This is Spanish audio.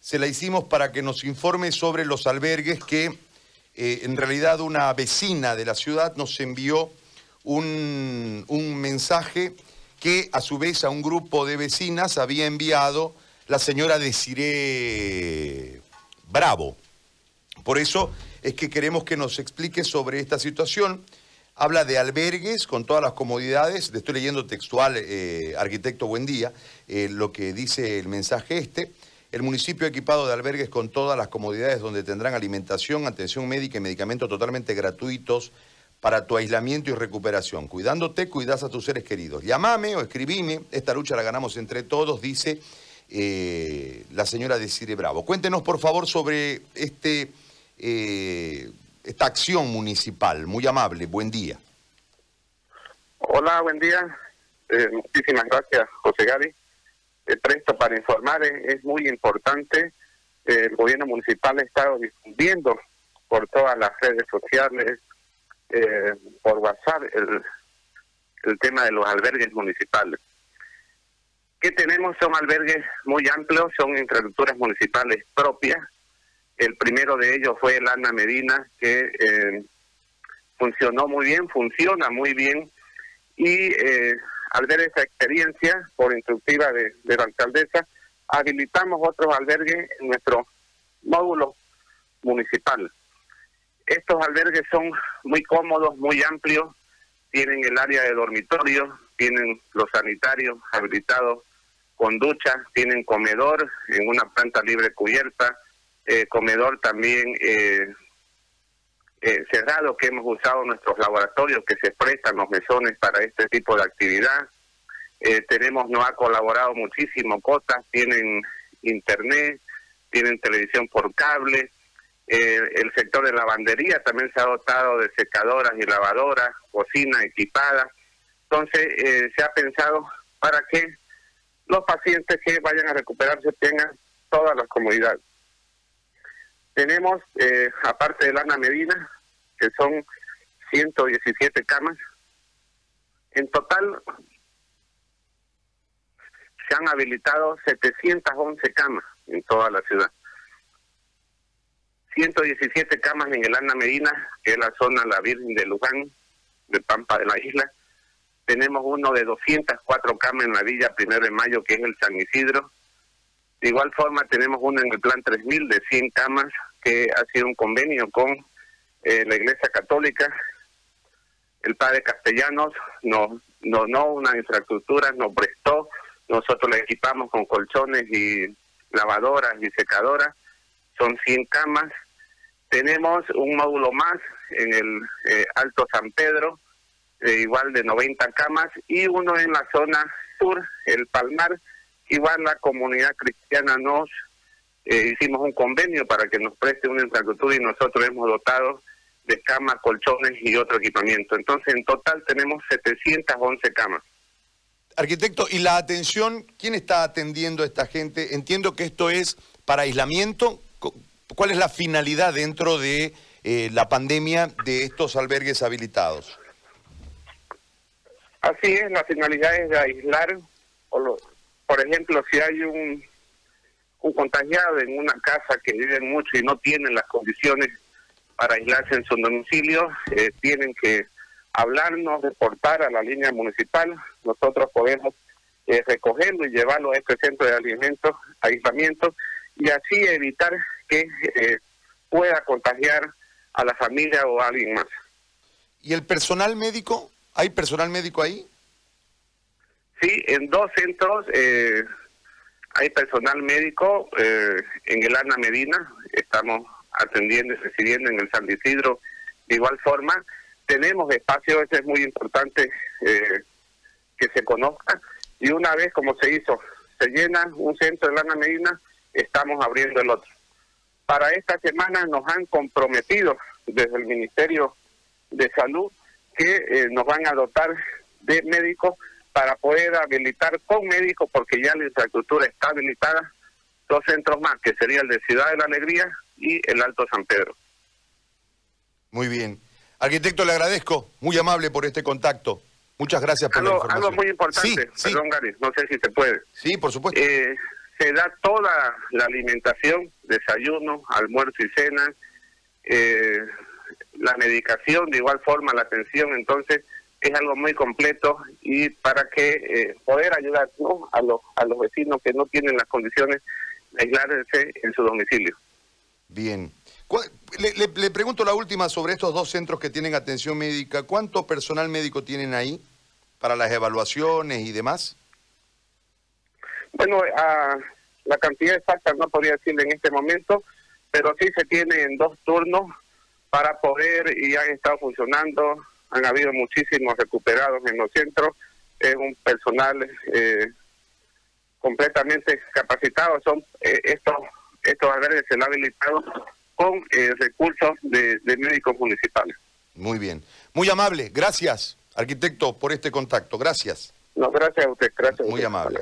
se la hicimos para que nos informe sobre los albergues que eh, en realidad una vecina de la ciudad nos envió un, un mensaje que a su vez a un grupo de vecinas había enviado la señora Desiree Bravo. Por eso es que queremos que nos explique sobre esta situación. Habla de albergues con todas las comodidades. Le estoy leyendo textual, eh, arquitecto, buen día, eh, lo que dice el mensaje este. El municipio equipado de albergues con todas las comodidades donde tendrán alimentación, atención médica y medicamentos totalmente gratuitos para tu aislamiento y recuperación. Cuidándote, cuidas a tus seres queridos. Llámame o escribime. Esta lucha la ganamos entre todos, dice eh, la señora Desire Bravo. Cuéntenos, por favor, sobre este, eh, esta acción municipal. Muy amable, buen día. Hola, buen día. Eh, muchísimas gracias, José Gary. Presto para informar, es, muy importante. el gobierno municipal ha estado difundiendo por todas las redes sociales, por WhatsApp, el, tema de los albergues municipales que tenemos son albergues muy amplios, son infraestructuras municipales propias. El primero de ellos fue el Ana Medina, que eh, funcionó muy bien, funciona muy bien, y eh, al ver esa experiencia, por instructiva de, la alcaldesa, habilitamos otros albergues en nuestro módulo municipal. Estos albergues son muy cómodos, muy amplios, tienen el área de dormitorio, tienen los sanitarios habilitados con ducha, tienen comedor en una planta libre cubierta, eh, comedor también eh, eh, cerrado que hemos usado nuestros laboratorios que se prestan los mesones para este tipo de actividad. tenemos, nos ha colaborado muchísimo Cotas, tienen internet, tienen televisión por cable, el sector de lavandería también se ha dotado de secadoras y lavadoras, cocina equipada. Entonces, se ha pensado para que los pacientes que vayan a recuperarse tengan todas las comodidades. Tenemos, eh, aparte de Lana Medina, que son 117 camas, en total se han habilitado 711 camas en toda la ciudad. 117 camas en el Ana Medina, que es la zona La Virgen de Luján, de Pampa de la isla, tenemos uno de 204 camas en la Villa Primero de Mayo, que es el San Isidro. De igual forma, tenemos uno en el Plan 3000 de 100 camas, que ha sido un convenio con eh, la Iglesia Católica. El Padre Castellanos nos donó una infraestructura, nos prestó. Nosotros le equipamos con colchones y lavadoras y secadoras. Son 100 camas. Tenemos un módulo más en el eh, Alto San Pedro, igual de 90 camas, y uno en la zona sur, el Palmar, igual la comunidad cristiana nos eh, hicimos un convenio para que nos preste una infraestructura y nosotros hemos dotado de camas, colchones y otro equipamiento. Entonces, en total tenemos 711 camas. Arquitecto, ¿y la atención? ¿Quién está atendiendo a esta gente? Entiendo que esto es para aislamiento. ¿Cuál es la finalidad dentro de eh, la pandemia de estos albergues habilitados? Así es, la finalidad es de aislar, por ejemplo, si hay un, un contagiado en una casa que viven mucho y no tienen las condiciones para aislarse en su domicilio, eh, tienen que hablarnos, reportar a la línea municipal, nosotros podemos eh, recogerlo y llevarlo a este centro de alimentos, aislamiento, y así evitar que eh, pueda contagiar a la familia o a alguien más. ¿Y el personal médico? ¿Hay personal médico ahí? Sí, en dos centros eh, hay personal médico. Eh, en el Ana Medina estamos atendiendo y recibiendo en el San Isidro de igual forma. Tenemos espacio, eso es muy importante eh, que se conozca. Y una vez como se hizo, se llena un centro de Ana Medina, estamos abriendo el otro. Para esta semana nos han comprometido desde el Ministerio de Salud que nos van a dotar de médicos para poder habilitar con médicos, porque ya la infraestructura está habilitada, dos centros más, que sería el de Ciudad de la Alegría y el Alto San Pedro. Muy bien. Arquitecto, le agradezco, muy amable por este contacto. Muchas gracias por algo, la información. Algo muy importante, perdón Gary, no sé si se puede. Sí, por supuesto. Eh, se da toda la alimentación, desayuno, almuerzo y cena, eh, la medicación, de igual forma la atención, entonces es algo muy completo y para que eh, poder ayudar a, los, a los vecinos que no tienen las condiciones de aislarse en su domicilio. Bien. Le, pregunto la última sobre estos dos centros que tienen atención médica. ¿Cuánto personal médico tienen ahí para las evaluaciones y demás? Bueno, la cantidad exacta no podría decirle en este momento, pero sí se tiene en dos turnos para poder y han estado funcionando. Han habido muchísimos recuperados en los centros. Es un personal eh, completamente capacitado. Son eh, estos estos albergues se han habilitado con eh, recursos de, de médicos municipales. Muy bien. Muy amable. Gracias, arquitecto, por este contacto. Gracias. No, gracias a usted. Gracias. Muy amable.